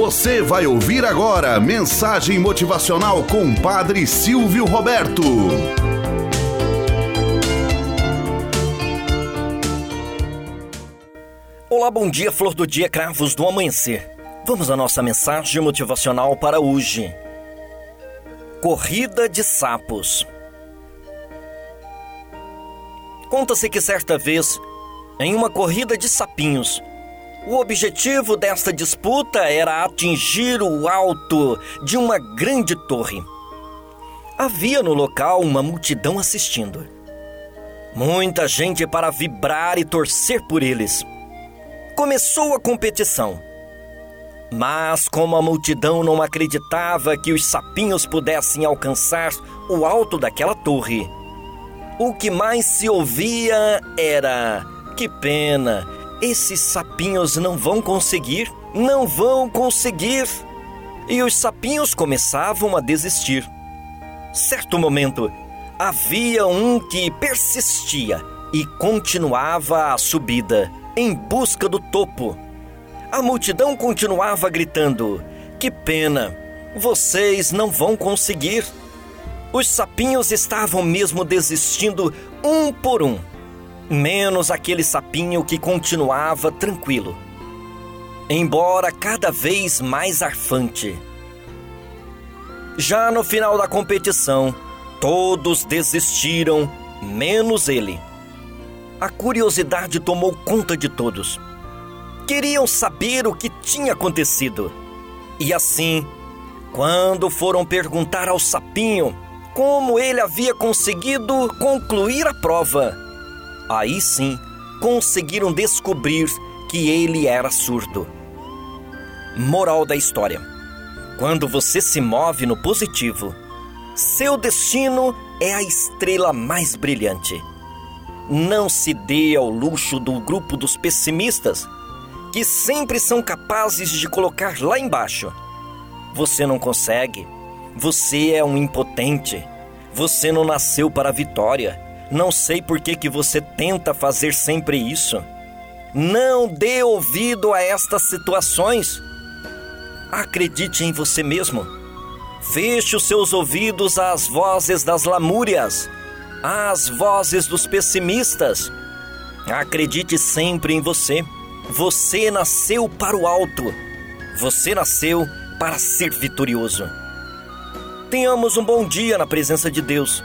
Você vai ouvir agora mensagem motivacional com Padre Silvio Roberto. Olá, bom dia, flor do dia, cravos do amanhecer. Vamos à nossa mensagem motivacional para hoje. Corrida de sapos. Conta-se que certa vez, em uma corrida de sapinhos, o objetivo desta disputa era atingir o alto de uma grande torre. Havia no local uma multidão assistindo. Muita gente para vibrar e torcer por eles. Começou a competição. Mas, como a multidão não acreditava que os sapinhos pudessem alcançar o alto daquela torre, o que mais se ouvia era: que pena, esses sapinhos não vão conseguir, não vão conseguir. E os sapinhos começavam a desistir. Certo momento, havia um que persistia e continuava a subida em busca do topo. A multidão continuava gritando: Que pena, vocês não vão conseguir. Os sapinhos estavam mesmo desistindo um por um menos aquele sapinho que continuava tranquilo. Embora cada vez mais arfante. Já no final da competição, todos desistiram, menos ele. A curiosidade tomou conta de todos. Queriam saber o que tinha acontecido. E assim, quando foram perguntar ao sapinho como ele havia conseguido concluir a prova, aí sim conseguiram descobrir que ele era surdo. Moral da história: quando você se move no positivo, seu destino é a estrela mais brilhante. Não se dê ao luxo do grupo dos pessimistas, que sempre são capazes de colocar lá embaixo. Você não consegue, você é um impotente, você não nasceu para a vitória não sei por que, que você tenta fazer sempre isso. Não dê ouvido a estas situações. Acredite em você mesmo. Feche os seus ouvidos às vozes das lamúrias, às vozes dos pessimistas. Acredite sempre em você. Você nasceu para o alto. Você nasceu para ser vitorioso. Tenhamos um bom dia na presença de Deus